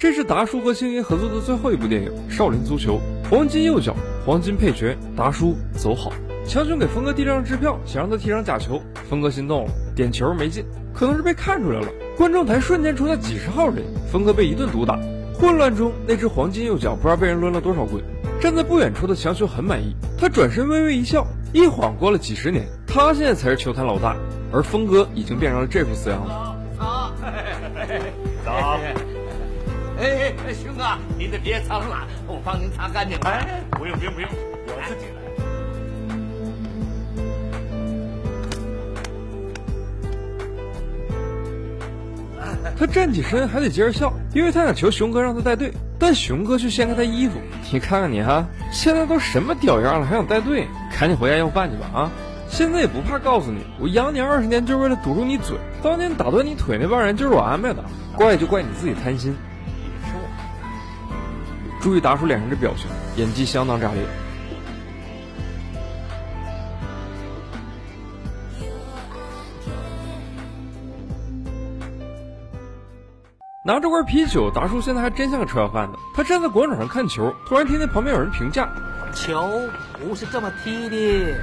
这是达叔和星爷合作的最后一部电影《少林足球》，黄金右脚，黄金配角，达叔走好。强雄给峰哥递了张支票，想让他踢上假球，峰哥心动了，点球没进，可能是被看出来了。观众台瞬间出来几十号人，峰哥被一顿毒打。混乱中，那只黄金右脚不知道被人抡了多少棍。站在不远处的强雄很满意，他转身微微一笑。一晃过了几十年，他现在才是球坛老大，而峰哥已经变成了这副死样子。走，走，哎，哎哎，熊哥，您得别脏了，我帮您擦干净。哎，不用，不用，不用，我自己来。他站起身还得接着笑，因为他想求熊哥让他带队，但熊哥却掀开他衣服。你看看你哈，现在都什么屌样了，还想带队？赶紧回家要饭去吧啊！现在也不怕告诉你，我养你二十年就是为了堵住你嘴。当年打断你腿那帮人就是我安排的，怪就怪你自己贪心。注意达叔脸上的表情，演技相当炸裂。拿着罐啤酒，达叔现在还真像个吃要饭的。他站在广场上看球，突然听见旁边有人评价：“球不是这么踢的。”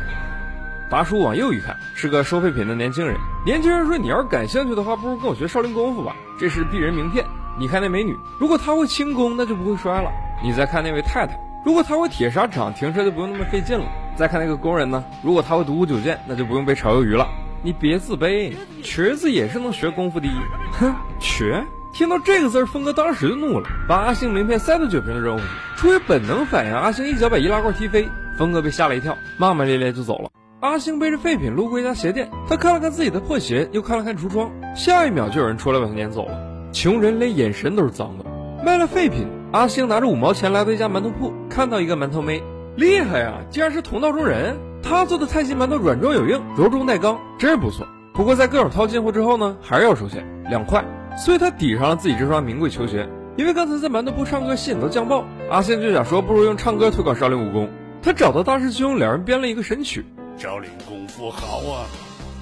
达叔往右一看，是个收废品的年轻人。年轻人说：“你要是感兴趣的话，不如跟我学少林功夫吧，这是鄙人名片。你看那美女，如果她会轻功，那就不会摔了。你再看那位太太，如果她会铁砂掌，停车就不用那么费劲了。再看那个工人呢，如果他会独孤九剑，那就不用被炒鱿鱼了。你别自卑，瘸子也是能学功夫的。哼，瘸。”听到这个字，峰哥当时就怒了，把阿星名片塞到酒瓶子扔过去。出于本能反应，阿星一脚把易拉罐踢飞，峰哥被吓了一跳，骂骂咧咧就走了。阿星背着废品路过一家鞋店，他看了看自己的破鞋，又看了看橱窗，下一秒就有人出来把他撵走了。穷人连眼神都是脏的。卖了废品，阿星拿着五毛钱来到一家馒头铺，看到一个馒头妹，厉害呀，竟然是同道中人。他做的菜心馒头软中有硬，柔中带刚，真是不错。不过在各种掏进货之后呢，还是要收钱两块。所以他抵上了自己这双名贵球鞋，因为刚才在馒头铺唱歌吸引到酱爆，阿星就想说不如用唱歌推广少林武功。他找到大师兄，两人编了一个神曲：少林功夫好啊，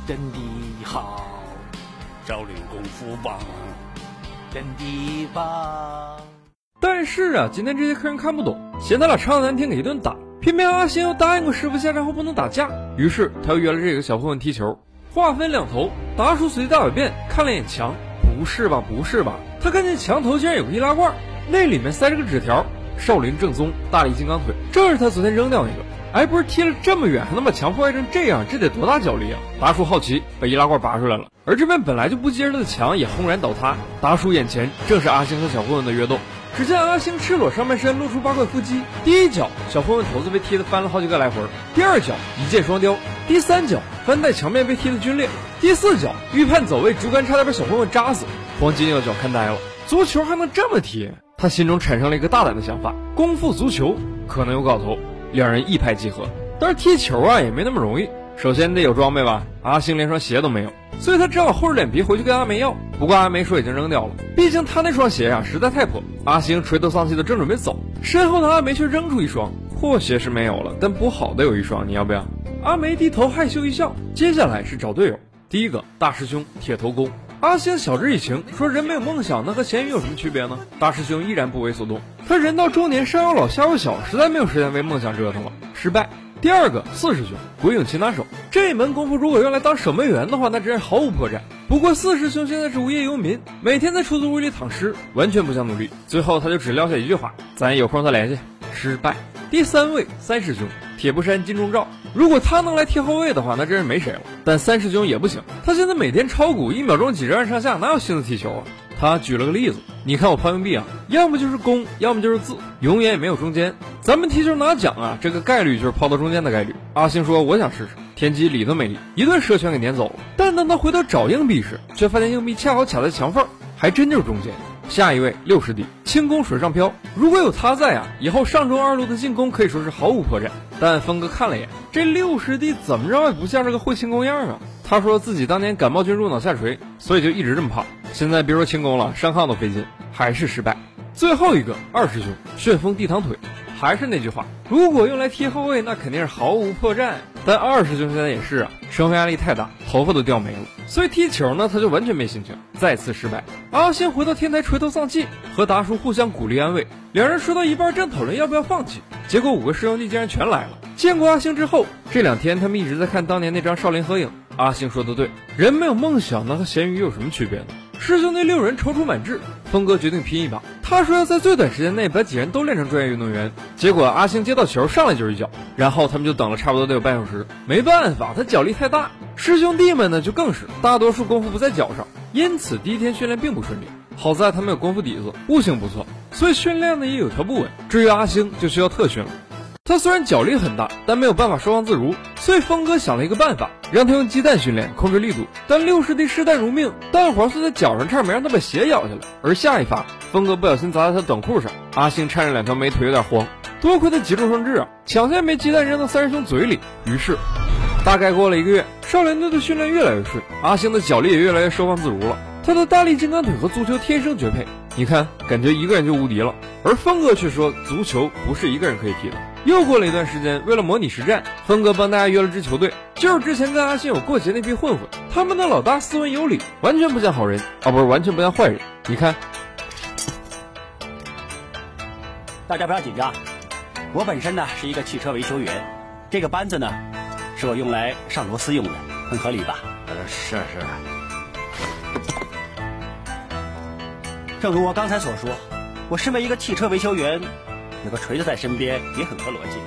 真的好；少林功夫棒，真的棒。但是啊，今天这些客人看不懂，嫌他俩唱的难听，给一顿打。偏偏阿星又答应过师傅下山后不能打架，于是他又约了这个小混混踢球。话分两头，达叔随地大小便，看了眼墙。不是吧，不是吧？他看见墙头竟然有个易拉罐，那里面塞着个纸条：“少林正宗，大力金刚腿。”正是他昨天扔掉那个。哎，不是踢了这么远，还能把墙破坏成这样，这得多大脚力啊！达叔好奇，把易拉罐拔出来了。而这边本来就不结实的墙也轰然倒塌。达叔眼前正是阿星和小混混的约斗。只见阿星赤裸上半身，露出八块腹肌。第一脚，小混混头子被踢得翻了好几个来回；第二脚，一箭双雕；第三脚，翻带墙面被踢得皲裂；第四脚，预判走位，竹竿差点把小混混扎死。黄金右脚看呆了，足球还能这么踢？他心中产生了一个大胆的想法：功夫足球可能有搞头。两人一拍即合。但是踢球啊，也没那么容易。首先得有装备吧，阿星连双鞋都没有，所以他只好厚着脸皮回去跟阿梅要。不过阿梅说已经扔掉了，毕竟他那双鞋呀实在太破。阿星垂头丧气的正准备走，身后的阿梅却扔出一双破鞋是没有了，但补好的有一双，你要不要？阿梅低头害羞一笑。接下来是找队友，第一个大师兄铁头功。阿星晓之以情，说人没有梦想，那和咸鱼有什么区别呢？大师兄依然不为所动，他人到中年，上有老下有小，实在没有时间为梦想折腾了，失败。第二个四师兄鬼影擒拿手，这门功夫如果用来当守门员的话，那真是毫无破绽。不过四师兄现在是无业游民，每天在出租屋里躺尸，完全不想努力。最后他就只撂下一句话：“咱有空再联系。”失败。第三位三师兄铁布衫金钟罩，如果他能来踢后卫的话，那真是没谁了。但三师兄也不行，他现在每天炒股，一秒钟几十万上下，哪有心思踢球啊？他举了个例子，你看我抛硬币啊，要么就是公，要么就是字，永远也没有中间。咱们踢球拿奖啊，这个概率就是抛到中间的概率。阿星说我想试试，天机理都没理，一顿射拳给撵走了。但当他回头找硬币时，却发现硬币恰好卡在墙缝，还真就是中间。下一位六师弟轻功水上漂，如果有他在啊，以后上中二路的进攻可以说是毫无破绽。但峰哥看了眼这六师弟，怎么着也不像是个会轻功样啊。他说自己当年感冒菌入脑下垂，所以就一直这么胖。现在别说轻功了，上炕都费劲，还是失败。最后一个二师兄旋风地躺腿，还是那句话，如果用来踢后卫，那肯定是毫无破绽。但二师兄现在也是啊，生活压力太大，头发都掉没了，所以踢球呢，他就完全没心情，再次失败。阿星回到天台垂头丧气，和达叔互相鼓励安慰。两人说到一半正讨论要不要放弃，结果五个师兄弟竟然全来了。见过阿星之后，这两天他们一直在看当年那张少林合影。阿星说的对，人没有梦想，那和咸鱼有什么区别呢？师兄弟六人踌躇满志，峰哥决定拼一把。他说要在最短时间内把几人都练成专业运动员。结果阿星接到球上来就是一脚，然后他们就等了差不多得有半小时。没办法，他脚力太大。师兄弟们呢就更是大多数功夫不在脚上，因此第一天训练并不顺利。好在他们有功夫底子，悟性不错，所以训练呢也有条不紊。至于阿星，就需要特训了。他虽然脚力很大，但没有办法收放自如，所以峰哥想了一个办法，让他用鸡蛋训练控制力度。但六师弟视蛋如命，蛋黄碎在脚上，差点没让他把鞋咬下来。而下一发，峰哥不小心砸在他短裤上，阿星颤着两条美腿有点慌。多亏他急中生智啊，抢先把鸡蛋扔到三师兄嘴里。于是，大概过了一个月，少林队的训练越来越顺，阿星的脚力也越来越收放自如了。他的大力金刚腿和足球天生绝配，你看，感觉一个人就无敌了。而峰哥却说，足球不是一个人可以踢的。又过了一段时间，为了模拟实战，峰哥帮大家约了支球队，就是之前跟阿信有过节那批混混。他们的老大斯文有礼，完全不像好人啊，不是完全不像坏人。你看，大家不要紧张，我本身呢是一个汽车维修员，这个扳子呢是我用来上螺丝用的，很合理吧？呃，是是。正如我刚才所说，我身为一个汽车维修员。有个锤子在身边也很合逻辑。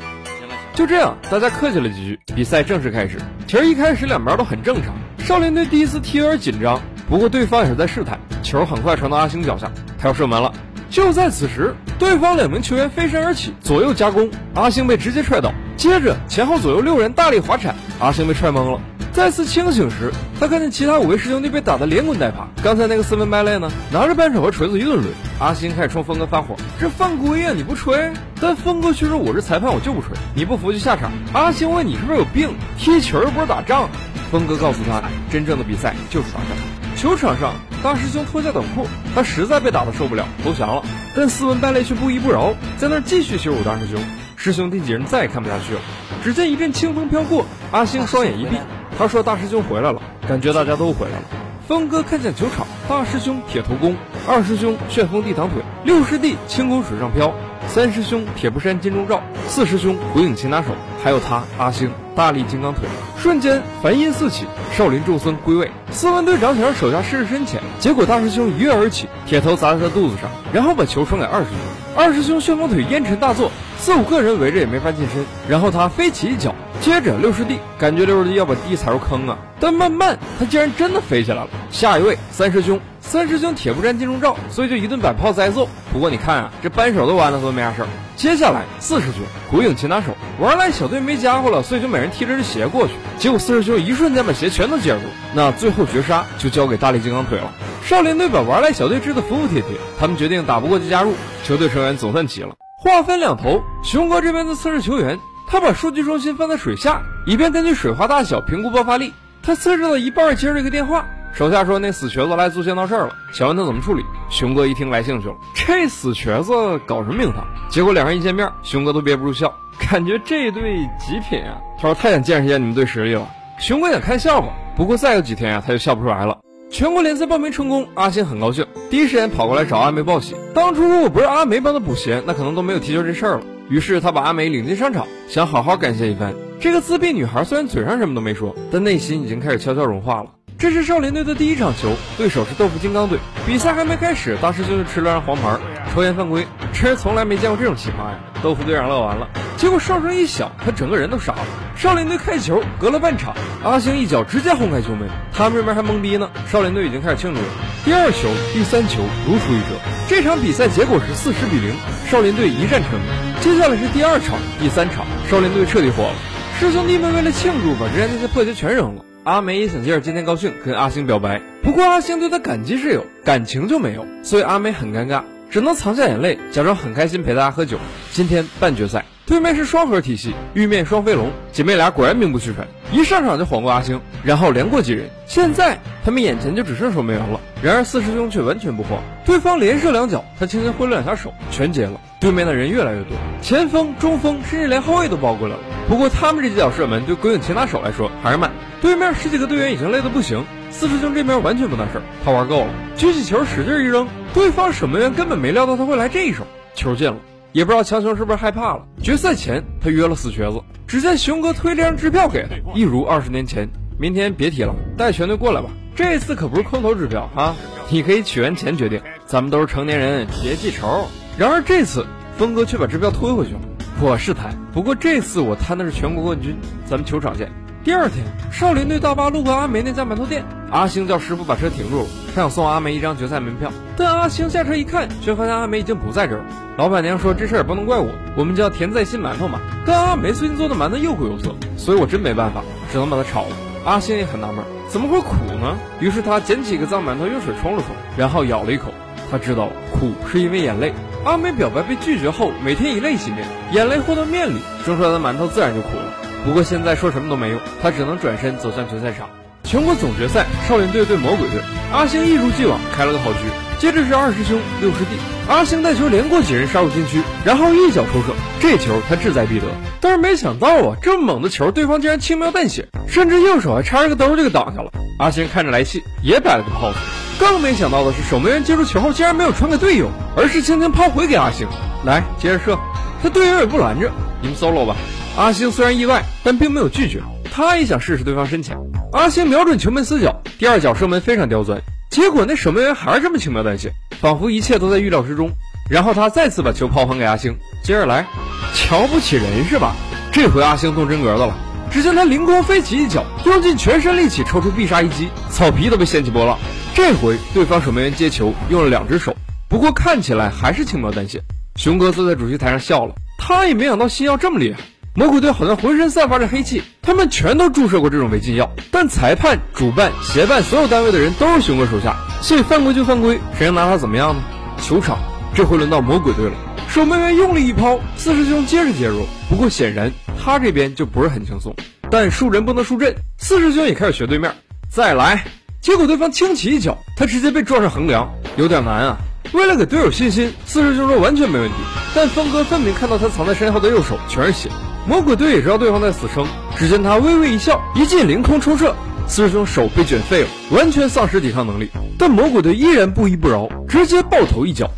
就这样，大家客气了几句，比赛正式开始。其实一开始两边都很正常，少林队第一次踢有点紧张，不过对方也是在试探。球很快传到阿星脚下，他要射门了。就在此时，对方两名球员飞身而起，左右夹攻，阿星被直接踹倒。接着前后左右六人大力滑铲，阿星被踹懵了。再次清醒时，他看见其他五位师兄弟被打得连滚带爬。刚才那个斯文败类呢，拿着扳手和锤子一顿抡。阿星开始冲峰哥发火：“这犯规呀，你不吹！”但峰哥却说：“我是裁判，我就不吹，你不服就下场。”阿星问：“你是不是有病？踢球又不是打仗。”峰哥告诉他：“真正的比赛就是打仗。”球场上，大师兄脱下短裤，他实在被打得受不了，投降了。但斯文败类却不依不饶，在那儿继续羞辱大师兄。师兄弟几人再也看不下去了。只见一阵清风飘过，阿星双眼一闭。他说：“大师兄回来了，感觉大家都回来了。”峰哥看见球场，大师兄铁头功，二师兄旋风地躺腿，六师弟轻功水上漂，三师兄铁布衫金钟罩，四师兄鬼影擒拿手，还有他阿星大力金刚腿。瞬间梵音四起，少林众僧归位。斯文队长想让手下试试深浅，结果大师兄一跃而起，铁头砸在他肚子上，然后把球传给二师兄。二师兄旋风腿烟尘大作，四五个人围着也没法近身。然后他飞起一脚。接着六师弟感觉六师弟要把地踩入坑啊，但慢慢他竟然真的飞起来了。下一位三师兄，三师兄铁布衫金钟罩，所以就一顿摆炮挨揍。不过你看啊，这扳手都完了，都没啥事儿。接下来四师兄鬼影擒拿手，玩赖小队没家伙了，所以就每人提着这鞋过去。结果四师兄一瞬间把鞋全都接住，那最后绝杀就交给大力金刚腿了。少林队把玩赖小队治得服服帖帖，他们决定打不过就加入。球队成员总算齐了。话分两头，熊哥这边的测试球员。他把数据中心放在水下，以便根据水花大小评估爆发力。他测试到一半，接着一个电话，手下说那死瘸子来足协闹事儿了，想问他怎么处理。熊哥一听来兴趣了，这死瘸子搞什么名堂？结果两人一见面，熊哥都憋不住笑，感觉这对极品啊。他说太想见识一下你们队实力了。熊哥想看笑话，不过再有几天呀，他就笑不出来了。全国联赛报名成功，阿星很高兴，第一时间跑过来找阿梅报喜。当初如果不是阿梅帮他补鞋，那可能都没有踢球这事儿了。于是他把阿梅领进商场，想好好感谢一番。这个自闭女孩虽然嘴上什么都没说，但内心已经开始悄悄融化了。这是少林队的第一场球，对手是豆腐金刚队。比赛还没开始，大师兄就吃了张黄牌，抽烟犯规，真是从来没见过这种奇葩呀！豆腐队长乐完了，结果哨声一响，他整个人都傻了。少林队开球，隔了半场，阿星一脚直接轰开球门，他们这边还懵逼呢。少林队已经开始庆祝了。第二球、第三球如出一辙，这场比赛结果是四十比零，少林队一战成名。接下来是第二场、第三场，少林队彻底火了。师兄弟们为了庆祝，把之前那些破鞋全扔了。阿梅也想借着今天高兴，跟阿星表白。不过阿星对他感激是有，感情就没有，所以阿梅很尴尬，只能藏下眼泪，假装很开心陪大家喝酒。今天半决赛，对面是双核体系，玉面双飞龙，姐妹俩果然名不虚传，一上场就晃过阿星，然后连过几人。现在他们眼前就只剩守门员了。然而四师兄却完全不慌，对方连射两脚，他轻轻挥了两下手，全接了。对面的人越来越多，前锋、中锋，甚至连后卫都包过来了。不过他们这几脚射门对鬼影擒拿手来说还是慢。对面十几个队员已经累得不行，四师兄这边完全不当事儿，他玩够了，举起球使劲一扔，对方守门员根本没料到他会来这一手，球进了。也不知道强雄是不是害怕了。决赛前他约了死瘸子，只见熊哥推了张支票给他，一如二十年前。明天别提了，带全队过来吧。这次可不是空头支票啊，你可以取完钱决定。咱们都是成年人，别记仇。然而这次峰哥却把支票推回去了。我是贪，不过这次我贪的是全国冠军。咱们球场见。第二天，少林队大巴路过阿梅那家馒头店，阿星叫师傅把车停住，他想送阿梅一张决赛门票。但阿星下车一看，却发现阿梅已经不在这儿了。老板娘说：“这事儿也不能怪我，我们叫甜在心馒头嘛。”但阿梅最近做的馒头又苦又涩，所以我真没办法，只能把它炒了。阿星也很纳闷，怎么会苦呢？于是他捡起一个脏馒头，用水冲了冲，然后咬了一口。他知道了，苦是因为眼泪。阿梅表白被拒绝后，每天以泪洗面，眼泪和到面里，蒸出来的馒头自然就苦了。不过现在说什么都没用，他只能转身走向决赛场。全国总决赛，少林队对魔鬼队，阿星一如既往开了个好局。接着是二师兄六师弟，阿星带球连过几人杀入禁区，然后一脚抽射，这球他志在必得。但是没想到啊，这么猛的球，对方竟然轻描淡写，甚至右手还插着个兜就给挡下了。阿星看着来气，也摆了个 pose。更没想到的是，守门员接住球后竟然没有传给队友，而是轻轻抛回给阿星，来接着射。他队友也不拦着，你们 solo 吧。阿星虽然意外，但并没有拒绝，他也想试试对方深浅。阿星瞄准球门死角，第二脚射门非常刁钻。结果那守门员还是这么轻描淡写，仿佛一切都在预料之中。然后他再次把球抛还给阿星，接着来，瞧不起人是吧？这回阿星动真格的了。只见他凌空飞起一脚，用尽全身力气抽出必杀一击，草皮都被掀起波浪。这回对方守门员接球用了两只手，不过看起来还是轻描淡写。熊哥坐在主席台上笑了，他也没想到星耀这么厉害。魔鬼队好像浑身散发着黑气，他们全都注射过这种违禁药，但裁判、主办、协办所有单位的人都是熊哥手下，所以犯规就犯规，谁能拿他怎么样呢？球场这回轮到魔鬼队了，守门员用力一抛，四师兄接着接入，不过显然他这边就不是很轻松，但输人不能输阵，四师兄也开始学对面，再来，结果对方轻起一脚，他直接被撞上横梁，有点难啊。为了给队友信心，四师兄说完全没问题，但峰哥分明看到他藏在身后的右手全是血。魔鬼队也知道对方在死撑，只见他微微一笑，一记凌空抽射，四师兄手被卷废了，完全丧失抵抗能力。但魔鬼队依然不依不饶，直接爆头一脚。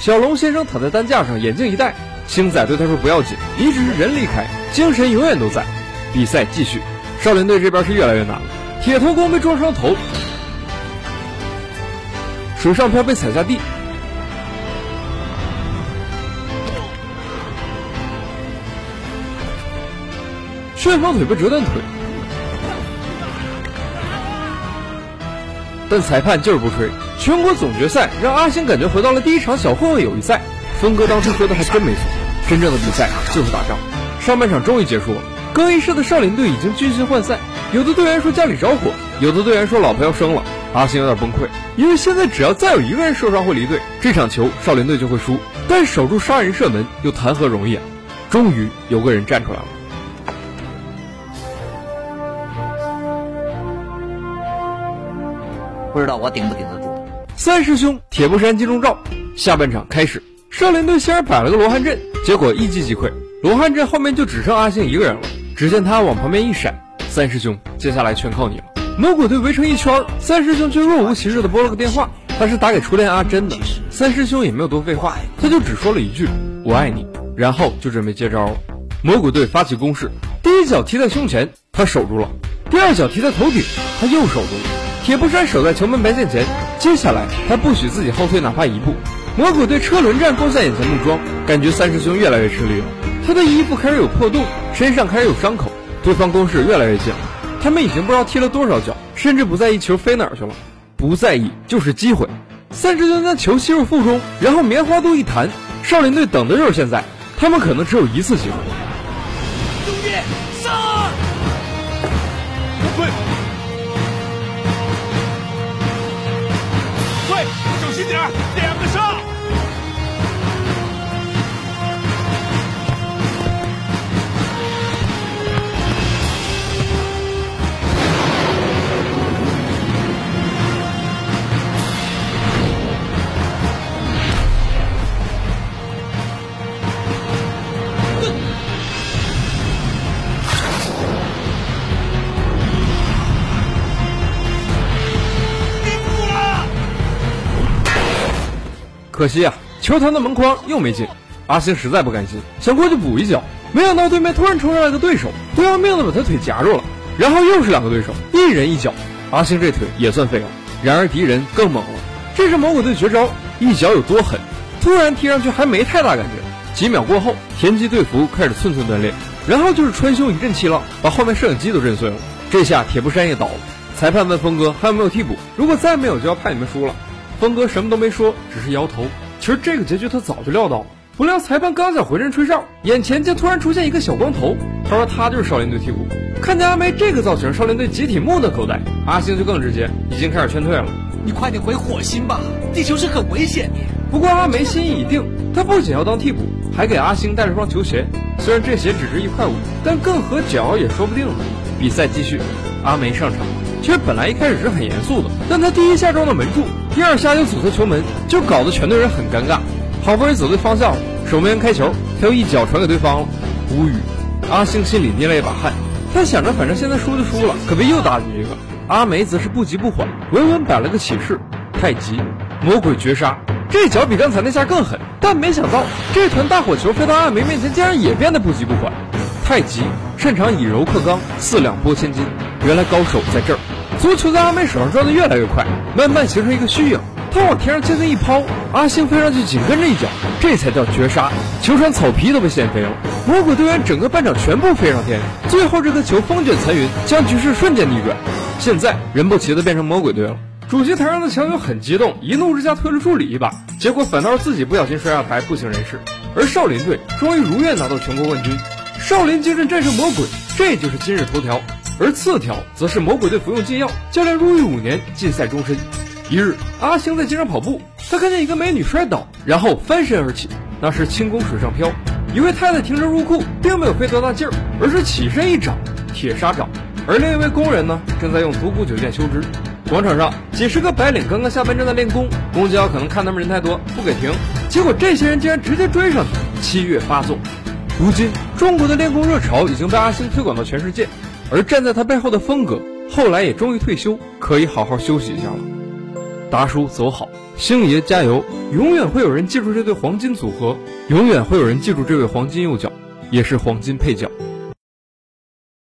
小龙先生躺在担架上，眼镜一戴，星仔对他说：“不要紧，你只是人离开，精神永远都在。”比赛继续，少林队这边是越来越难了。铁头功被撞伤头，水上漂被踩下地。旋风腿被折断腿，但裁判就是不吹。全国总决赛让阿星感觉回到了第一场小混混友谊赛。峰哥当时说的还真没错，真正的比赛就是打仗。上半场终于结束了，更衣室的少林队已经军心涣散，有的队员说家里着火，有的队员说老婆要生了。阿星有点崩溃，因为现在只要再有一个人受伤或离队，这场球少林队就会输。但守住杀人射门又谈何容易啊！终于有个人站出来了。不知道我顶不顶得住。三师兄铁布衫金钟罩，下半场开始，少林队先是摆了个罗汉阵，结果一击即溃。罗汉阵后面就只剩阿星一个人了。只见他往旁边一闪，三师兄，接下来全靠你了。魔鬼队围成一圈，三师兄却若无其事的拨了个电话，他是打给初恋阿珍的。三师兄也没有多废话，他就只说了一句我爱你，然后就准备接招了。魔鬼队发起攻势，第一脚踢在胸前，他守住了；第二脚踢在头顶，他又守住了。铁布衫守在球门白线前，接下来他不许自己后退哪怕一步。魔鬼队车轮战攻下眼前木桩，感觉三师兄越来越吃力了。他的衣服开始有破洞，身上开始有伤口，对方攻势越来越近。他们已经不知道踢了多少脚，甚至不在意球飞哪去了，不在意就是机会。三师兄将球吸入腹中，然后棉花肚一弹，少林队等的就是现在，他们可能只有一次机会。兄弟，上！对小心点两个上！可惜啊，球弹到门框又没进。阿星实在不甘心，想过去补一脚，没想到对面突然冲上来个对手，不要命的把他腿夹住了。然后又是两个对手，一人一脚，阿星这腿也算废了。然而敌人更猛了，这是魔鬼队绝招，一脚有多狠？突然踢上去还没太大感觉，几秒过后，田忌队服开始寸寸断裂，然后就是穿胸一阵气浪，把后面摄影机都震碎了。这下铁布衫也倒了。裁判问峰哥还有没有替补，如果再没有就要判你们输了。峰哥什么都没说，只是摇头。其实这个结局他早就料到了，不料裁判刚想回阵吹哨，眼前竟突然出现一个小光头。他说他就是少林队替补。看见阿梅这个造型，少林队集体目瞪口呆。阿星就更直接，已经开始劝退了。你快点回火星吧，地球是很危险的。不过阿梅心意已定，他不仅要当替补，还给阿星带了双球鞋。虽然这鞋只值一块五，但更合脚也说不定呢。比赛继续，阿梅上场。其实本来一开始是很严肃的，但他第一下撞到门柱，第二下又阻塞球门，就搞得全队人很尴尬。好不容易走对方向，守门员开球，他又一脚传给对方了，无语。阿星心里捏了一把汗。他想着，反正现在输就输了，可别又打进一个。阿梅则是不急不缓，稳稳摆了个起势，太极魔鬼绝杀。这脚比刚才那下更狠，但没想到这团大火球飞到阿梅面前，竟然也变得不急不缓。太极擅长以柔克刚，四两拨千斤。原来高手在这儿。足球在阿美手上转得越来越快，慢慢形成一个虚影。他往天上轻轻一抛，阿星飞上去紧跟着一脚，这才叫绝杀。球场草皮都被掀飞了，魔鬼队员整个半场全部飞上天。最后这颗球风卷残云，将局势瞬间逆转。现在人不齐的变成魔鬼队了。主席台上的强友很激动，一怒之下推了助理一把，结果反倒是自己不小心摔下台，不省人事。而少林队终于如愿拿到全国冠军，少林精神战胜魔鬼，这就是今日头条。而次条则是魔鬼队服用禁药，教练入狱五年，禁赛终身。一日，阿星在街上跑步，他看见一个美女摔倒，然后翻身而起，那是轻功水上漂。一位太太停车入库，并没有费多大劲儿，而是起身一掌，铁砂掌。而另一位工人呢，正在用独孤九剑修之。广场上，几十个白领刚刚下班，正在练功。公交可能看他们人太多，不给停，结果这些人竟然直接追上去，七月发作。如今，中国的练功热潮已经被阿星推广到全世界，而站在他背后的风格，后来也终于退休，可以好好休息一下了。达叔走好，星爷加油！永远会有人记住这对黄金组合，永远会有人记住这位黄金右脚，也是黄金配角。